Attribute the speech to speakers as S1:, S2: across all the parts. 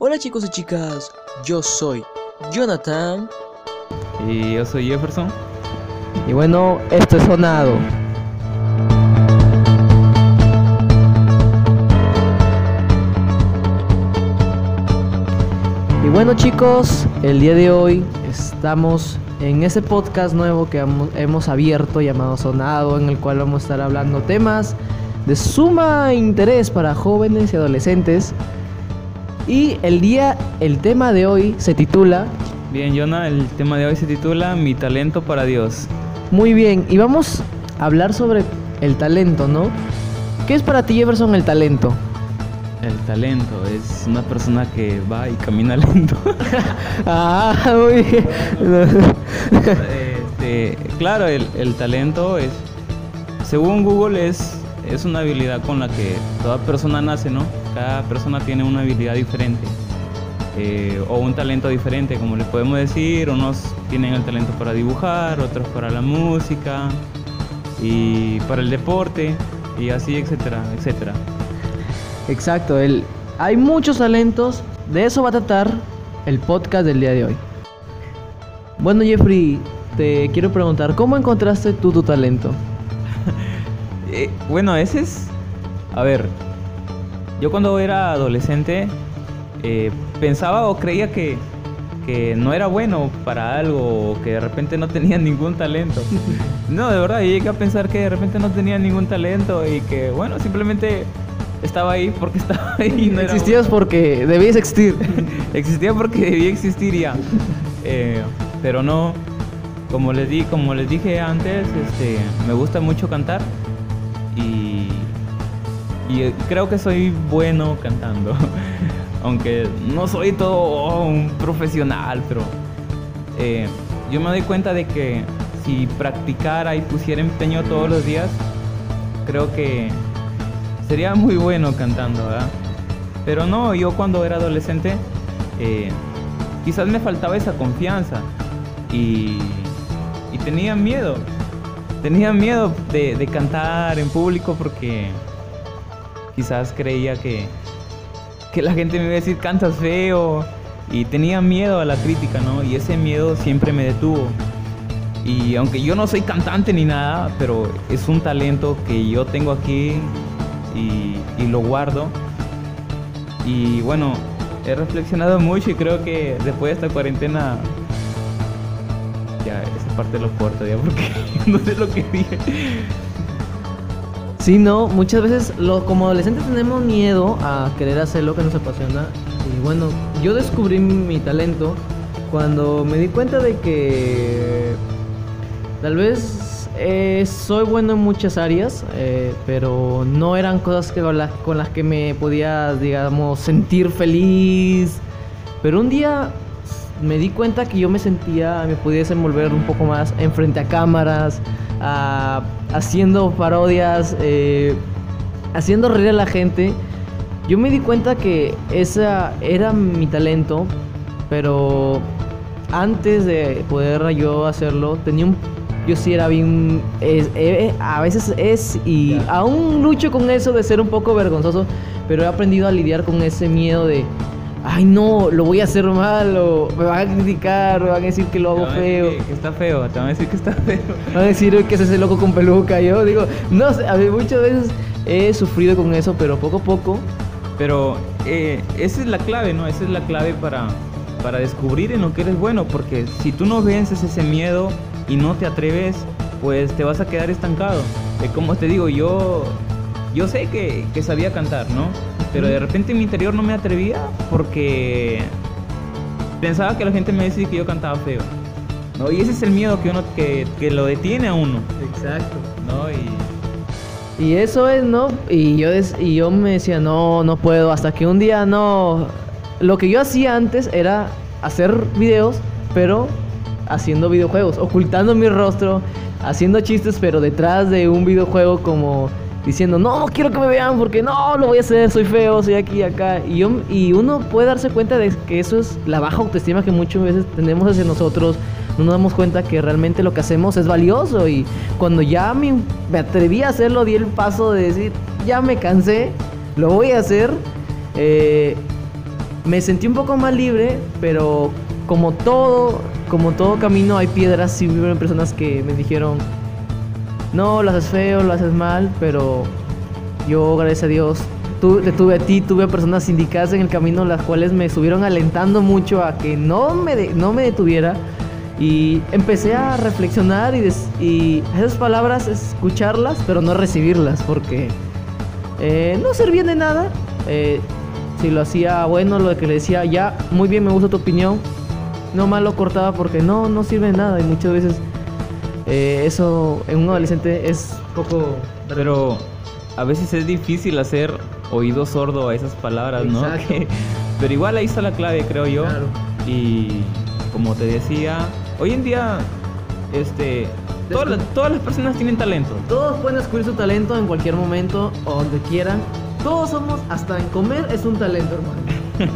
S1: Hola chicos y chicas, yo soy Jonathan.
S2: Y yo soy Jefferson.
S3: Y bueno, esto es sonado. Y bueno chicos, el día de hoy estamos en ese podcast nuevo que hemos, hemos abierto llamado Sonado, en el cual vamos a estar hablando temas de suma interés para jóvenes y adolescentes. Y el día, el tema de hoy se titula
S2: Bien, Jonah, el tema de hoy se titula Mi talento para Dios.
S3: Muy bien, y vamos a hablar sobre el talento, ¿no? ¿Qué es para ti, Jefferson, el talento?
S2: El talento es una persona que va y camina lento.
S3: ah, muy bien.
S2: Este, claro, el, el talento es, según Google, es, es una habilidad con la que toda persona nace, ¿no? Cada persona tiene una habilidad diferente. eh, o un talento diferente, como le podemos decir. Unos tienen el talento para dibujar, otros para la música y para el deporte y así, etcétera, etcétera.
S3: Exacto, el, hay muchos talentos, de eso va a tratar el podcast del día de hoy. Bueno, Jeffrey, te quiero preguntar, ¿cómo encontraste tú tu talento?
S2: Eh, bueno, ese es. A ver, yo cuando era adolescente eh, pensaba o creía que, que no era bueno para algo o que de repente no tenía ningún talento. No, de verdad, yo llegué a pensar que de repente no tenía ningún talento y que, bueno, simplemente estaba ahí porque estaba ahí. No
S3: Existías porque debías existir.
S2: existía porque debía existir ya. Eh, pero no, como les, di, como les dije antes, este, me gusta mucho cantar y, eh, creo que soy bueno cantando. Aunque no soy todo un profesional, pero eh, yo me doy cuenta de que si practicara y pusiera empeño todos los días, creo que sería muy bueno cantando. Pero no, yo cuando era adolescente, eh, quizás me faltaba esa confianza y tenía miedo. Tenía miedo de, cantar en público porque quizás creía que, que la gente me iba a decir cantas feo y tenía miedo a la crítica, ¿no? Y ese miedo siempre me detuvo. Y aunque yo no soy cantante ni nada, pero es un talento que yo tengo aquí y lo guardo. Y bueno, he reflexionado mucho y creo que después de esta cuarentena ya esa parte lo corto ya porque no sé lo que dije.
S3: Sí, no, muchas veces lo, como adolescentes tenemos miedo a querer hacer lo que nos apasiona. Y bueno, yo descubrí mi talento cuando me di cuenta de que tal vez eh, soy bueno en muchas áreas, eh, pero no eran cosas que, con, las, con las que me podía, digamos, sentir feliz. Pero un día me di cuenta que yo me sentía, me podía desenvolver un poco más en frente a cámaras, a- haciendo parodias, eh, haciendo reír a la gente. Yo me di cuenta que esa era mi talento, pero antes de poder yo hacerlo, tenía un... Yo sí era bien... es- eh, a veces es y
S2: Ya.
S3: aún lucho con eso de ser un poco vergonzoso, pero he aprendido a lidiar con ese miedo de... Ay no, lo voy a hacer mal o me van a criticar, me van a decir que lo hago feo.
S2: Que, que está feo, te van a decir que está feo.
S3: Van a decir que es ese loco con peluca. Yo digo, no sé, a mí muchas veces he sufrido con eso, pero poco a poco.
S2: Pero eh, esa es la clave, ¿no? Esa es la clave para, para descubrir en lo que eres bueno, porque si tú no vences ese miedo y no te atreves, pues te vas a quedar estancado. Eh, como te digo, yo, yo sé que, que sabía cantar, ¿no? Pero de repente en mi interior no me atrevía porque pensaba que la gente me decía que yo cantaba feo. ¿no? Y ese es el miedo que, uno, que, que lo detiene a uno,
S3: Exacto.
S2: ¿no? Y,
S3: Y eso es, ¿no? Y yo, des- y yo me decía, no, no puedo. Hasta que un día no. Lo que yo hacía antes era hacer videos, pero haciendo videojuegos, ocultando mi rostro, haciendo chistes, pero detrás de un videojuego como diciendo, no, quiero que me vean porque no, lo voy a hacer, soy feo, soy aquí acá. Y, yo, y uno puede darse cuenta de que eso es la baja autoestima que muchas veces tenemos hacia nosotros. No nos damos cuenta que realmente lo que hacemos es valioso. Y cuando ya me, me atreví a hacerlo, di el paso de decir, ya me cansé, lo voy a hacer. eh, me sentí un poco más libre, pero como todo, como todo camino hay piedras y hubieron personas que me dijeron, no, lo haces feo, lo haces mal, pero yo, gracias a Dios, tuve a ti, tuve a personas indicadas en el camino, las cuales me estuvieron alentando mucho a que no me, no me detuviera. Y empecé a reflexionar y, des- y esas palabras, escucharlas, pero no recibirlas, porque eh, no servían de nada. Eh, si lo hacía bueno, lo que le decía, ya, muy bien, me gusta tu opinión, no más lo cortaba porque no, no sirve de nada. Y muchas veces eh, eso en un adolescente es poco...
S2: Pero a veces es difícil hacer oído sordo a esas palabras, ¿no? Pero igual ahí está la clave, creo yo.
S3: Claro.
S2: Y como te decía, hoy en día, este, todas, las- todas las personas tienen talento.
S3: Todos pueden descubrir su talento en cualquier momento o donde quieran. Todos somos, hasta en comer es un talento, hermano.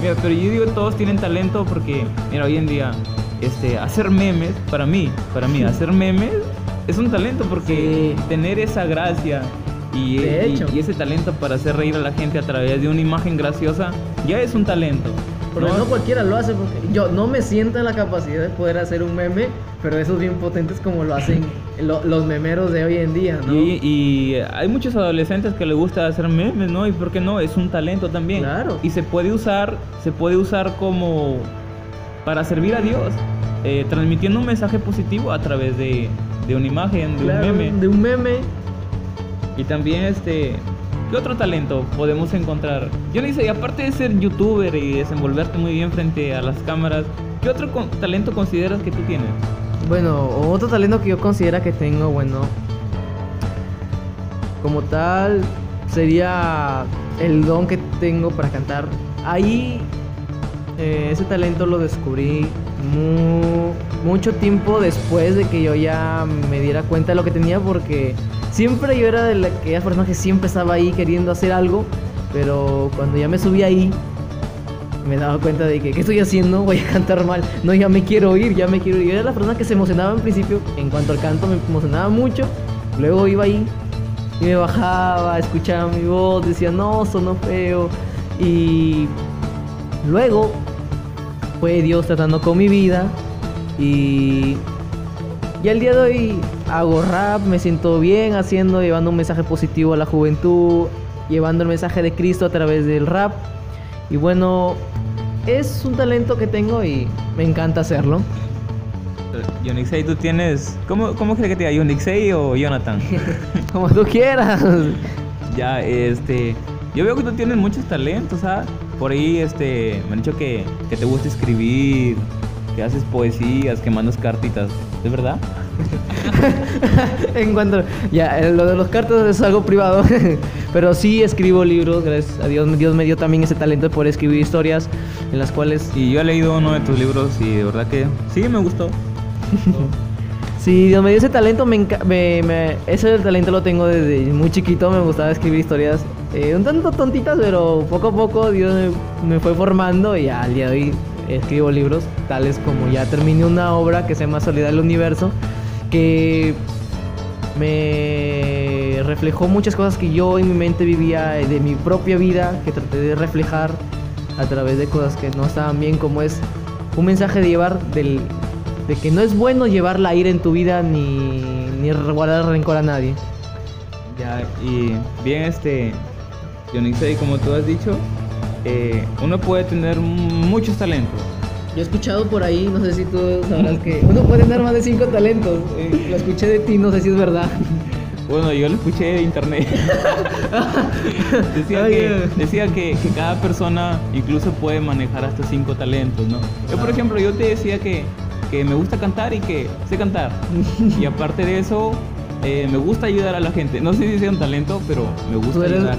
S2: Mira, pero yo digo todos tienen talento porque, mira, hoy en día, este, hacer memes, para mí, para mí, hacer memes es un talento porque
S3: Sí.
S2: tener esa gracia y, ese talento para hacer reír a la gente a través de una imagen graciosa ya es un talento.
S3: Porque
S2: ¿no?
S3: no cualquiera lo hace, porque yo no me siento en la capacidad de poder hacer un meme, pero esos bien potentes como lo hacen lo- los memeros de hoy en día, ¿no?
S2: Y, y hay muchos adolescentes que les gusta hacer memes, ¿no? Y por qué no, es un talento también.
S3: Claro.
S2: Y se puede usar, se puede usar como para servir a Dios, eh, transmitiendo un mensaje positivo a través de, de una imagen, de
S3: Claro,
S2: un meme.
S3: De un meme.
S2: Y también este, ¿qué otro talento podemos encontrar? Yo no sé, aparte de ser youtuber y desenvolverte muy bien frente a las cámaras, ¿qué otro con- talento consideras que tú tienes?
S3: Bueno, otro talento que yo considero que tengo, bueno, como tal, sería el don que tengo para cantar. Ahí, eh, ese talento lo descubrí mu- mucho tiempo después de que yo ya me diera cuenta de lo que tenía, porque siempre yo era de la- aquellas personas que siempre estaba ahí queriendo hacer algo, pero cuando ya me subí ahí, me daba cuenta de que, ¿qué estoy haciendo? Voy a cantar mal. No, ya me quiero ir, ya me quiero ir. Yo era la persona que se emocionaba en principio, en cuanto al canto me emocionaba mucho. Luego iba ahí y me bajaba, escuchaba mi voz, decía, no, sonó feo. Y luego fue Dios tratando con mi vida y ya el día de hoy hago rap, me siento bien haciendo, llevando un mensaje positivo a la juventud, llevando el mensaje de Cristo a través del rap. Y bueno, es un talento que tengo y me encanta hacerlo.
S2: Yonixei, tú tienes. ¿Cómo, cómo crees que te diga? ¿Yonixei o Jonathan?
S3: Como tú quieras.
S2: ya, este. Yo veo que tú tienes muchos talentos, ¿sabes? Por ahí, este. Me han dicho que, que te gusta escribir, que haces poesías, que mandas cartitas. ¿Es verdad?
S3: en cuanto ya eh, lo de los cartas es algo privado pero sí escribo libros gracias a Dios Dios me dio también ese talento poder escribir historias en las cuales
S2: Y yo he leído uno de tus libros y de verdad que sí me gustó.
S3: sí Dios me dio ese talento me- me- ese talento lo tengo desde muy chiquito me gustaba escribir historias eh, un tanto tontitas pero poco a poco Dios me, fue formando y al día de hoy escribo libros tales como ya terminé una obra que se llama Soledad del Universo que me reflejó muchas cosas que yo en mi mente vivía eh, de mi propia vida, que traté de reflejar a través de cosas que no estaban bien, como es un mensaje de llevar del, de que no es bueno llevar la ira en tu vida ni, ni guardar rencor a nadie.
S2: Ya, y bien, este. Yonixei, como tú has dicho, eh, uno puede tener muchos talentos.
S3: Yo he escuchado por ahí, no sé si tú sabrás que uno puede tener más de cinco talentos. Eh, lo escuché de ti, no sé si es verdad.
S2: Bueno, yo lo escuché de internet. decía que,
S3: ay.
S2: decía que, que cada persona incluso puede manejar hasta cinco talentos, ¿no? Yo, por ejemplo, yo te decía que, que me gusta cantar y que sé cantar. y aparte de eso, eh, me gusta ayudar a la gente. No sé si sea un talento, pero me gusta ayudar.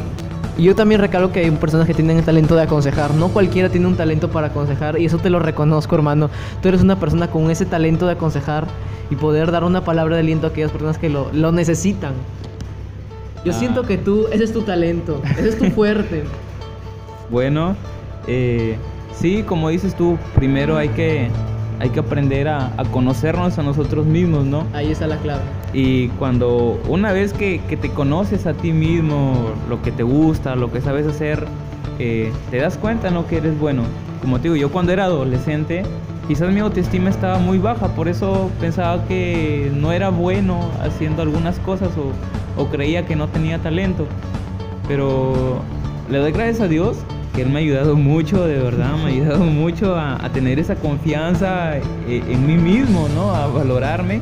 S3: Y yo también recalco que hay personas que tienen el talento de aconsejar. No cualquiera tiene un talento para aconsejar y eso te lo reconozco, hermano. Tú eres una persona con ese talento de aconsejar y poder dar una palabra de aliento a aquellas personas que lo, lo necesitan. Yo
S2: Ah.
S3: siento que tú, ese es tu talento, ese es tu fuerte.
S2: Bueno, eh, sí, como dices tú, primero hay que, hay que aprender a, a conocernos a nosotros mismos, ¿no?
S3: Ahí está la clave.
S2: Y cuando una vez que, te conoces a ti mismo, lo que te gusta, lo que sabes hacer, eh, te das cuenta en lo que eres bueno. Como te digo, yo cuando era adolescente, quizás mi autoestima estaba muy baja, por eso pensaba que no era bueno haciendo algunas cosas o, creía que no tenía talento. Pero le doy gracias a Dios que Él me ha ayudado mucho, de verdad, me ha ayudado mucho a, tener esa confianza eh, en mí mismo, ¿no? A valorarme.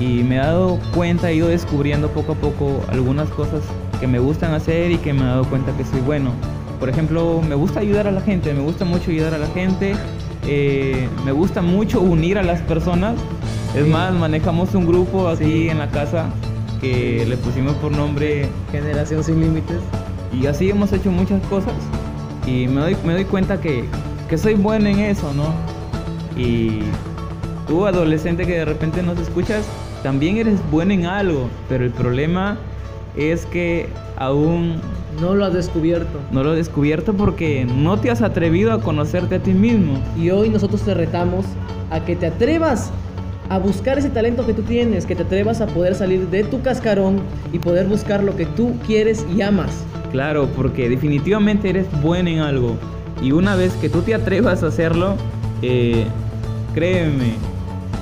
S2: Y me he dado cuenta, he ido descubriendo poco a poco algunas cosas que me gustan hacer y que me he dado cuenta que soy bueno. Por ejemplo, me gusta ayudar a la gente, me gusta mucho ayudar a la gente, eh, me gusta mucho unir a las personas. Es
S3: Sí.
S2: más, manejamos un grupo aquí
S3: Sí.
S2: en la casa que le pusimos por nombre
S3: Generación sin límites.
S2: y así hemos hecho muchas cosas y me doy, me doy cuenta que, que soy bueno en eso, ¿no? Y tú, adolescente que de repente nos escuchas, también eres bueno en algo, pero el problema es que aún
S3: No lo has descubierto.
S2: no lo he descubierto porque no te has atrevido a conocerte a ti mismo.
S3: Y hoy nosotros te retamos a que te atrevas a buscar ese talento que tú tienes, que te atrevas a poder salir de tu cascarón y poder buscar lo que tú quieres y amas.
S2: Claro, porque definitivamente eres bueno en algo. Y una vez que tú te atrevas a hacerlo, eh, créeme,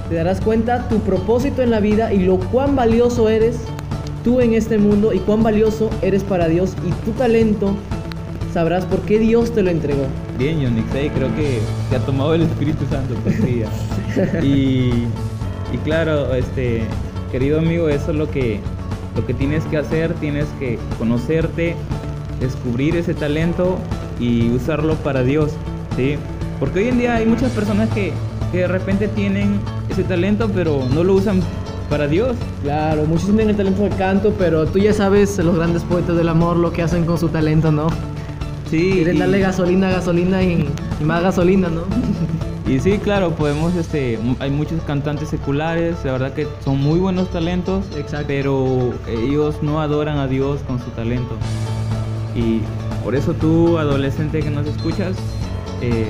S3: Te darás cuenta tu propósito en la vida y lo cuán valioso eres tú en este mundo y cuán valioso eres para Dios y tu talento sabrás por qué Dios te lo entregó.
S2: Bien, Yonixei, creo que te ha tomado el Espíritu Santo pues, y, y claro, este, querido amigo, eso es lo que, lo que tienes que hacer, tienes que conocerte, descubrir ese talento y usarlo para Dios, ¿sí? Porque hoy en día hay muchas personas que, que de repente tienen ese talento, pero no lo usan para Dios.
S3: Claro, muchos tienen el talento de canto, pero tú ya sabes los grandes poetas del amor lo que hacen con su talento, ¿no?
S2: Sí,
S3: Quieren darle gasolina, gasolina y, y más gasolina, ¿no?
S2: Y sí, claro, podemos, este, hay muchos cantantes seculares, la verdad que son muy buenos talentos,
S3: Exacto.
S2: pero ellos no adoran a Dios con su talento. Y por eso tú, adolescente que nos escuchas, eh,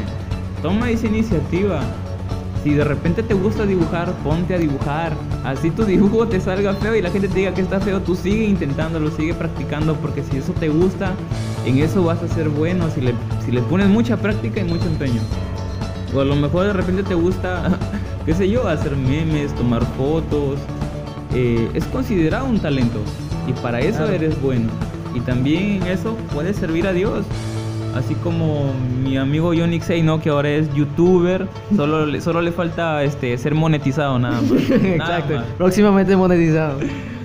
S2: toma esa iniciativa. Si de repente te gusta dibujar, ponte a dibujar. Así tu dibujo te salga feo y la gente te diga que está feo, tú sigue intentándolo, sigue practicando, porque si eso te gusta, en eso vas a ser bueno, si le, si le pones mucha práctica y mucho empeño. O a lo mejor de repente te gusta, qué sé yo, hacer memes, tomar fotos. Eh, es considerado un talento y para eso
S3: Claro.
S2: eres bueno. Y también en eso puedes servir a Dios. Así como mi amigo Yonixei, ¿no? Que ahora es youtuber, solo le, solo le falta este, ser monetizado nada más. Nada
S3: Exacto.
S2: más.
S3: Próximamente monetizado.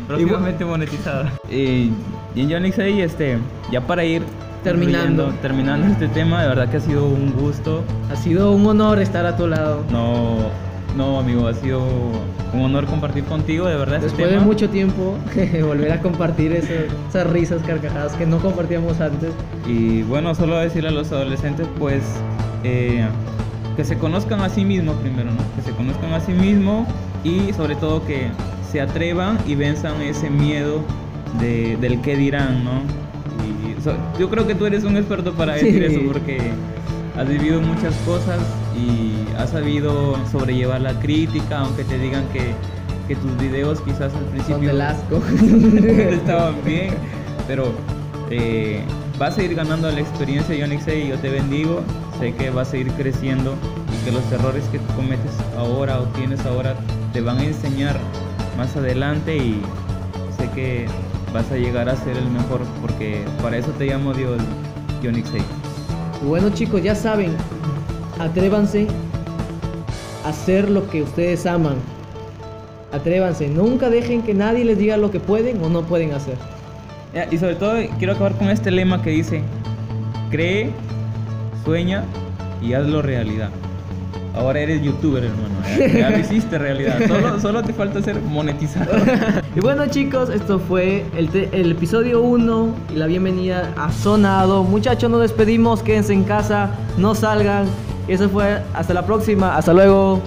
S2: Próximamente monetizado. Eh, y en Yonixei, este, ya para ir
S3: Terminando.
S2: terminando este tema, de verdad que ha sido un gusto.
S3: Ha sido un honor estar a tu lado.
S2: No, no, amigo, ha sido un honor compartir contigo, de verdad. este
S3: Después de mucho tiempo, volver a compartir esas risas, carcajadas que no compartíamos antes.
S2: Y bueno, solo decirle a los adolescentes, pues, eh, que se conozcan a sí mismos primero, ¿no? Que se conozcan a sí mismos y sobre todo que se atrevan y venzan ese miedo de, del qué dirán, ¿no? Y so- yo creo que tú eres un experto para decir
S3: Sí.
S2: eso porque has vivido muchas cosas y has sabido sobrellevar la crítica, aunque te digan que, que tus videos quizás al principio
S3: Son del asco.
S2: estaban bien, pero eh, vas a ir ganando la experiencia, Yonixei, y yo te bendigo. Sé que vas a ir creciendo y que los errores que tú cometes ahora o tienes ahora te van a enseñar más adelante y sé que vas a llegar a ser el mejor porque para eso te llamo Dios, Yonixei.
S3: Bueno chicos, ya saben, atrévanse a hacer lo que ustedes aman. Atrévanse, nunca dejen que nadie les diga lo que pueden o no pueden hacer.
S2: Y sobre todo quiero acabar con este lema que dice, cree, sueña y hazlo realidad. Ahora eres youtuber, hermano. Ya, ya lo hiciste realidad. Solo, solo te falta ser monetizado.
S3: Y bueno chicos, esto fue el episodio 1 y la bienvenida a Sonado. Muchachos, nos despedimos, quédense en casa, no salgan. Eso fue, hasta la próxima, hasta luego.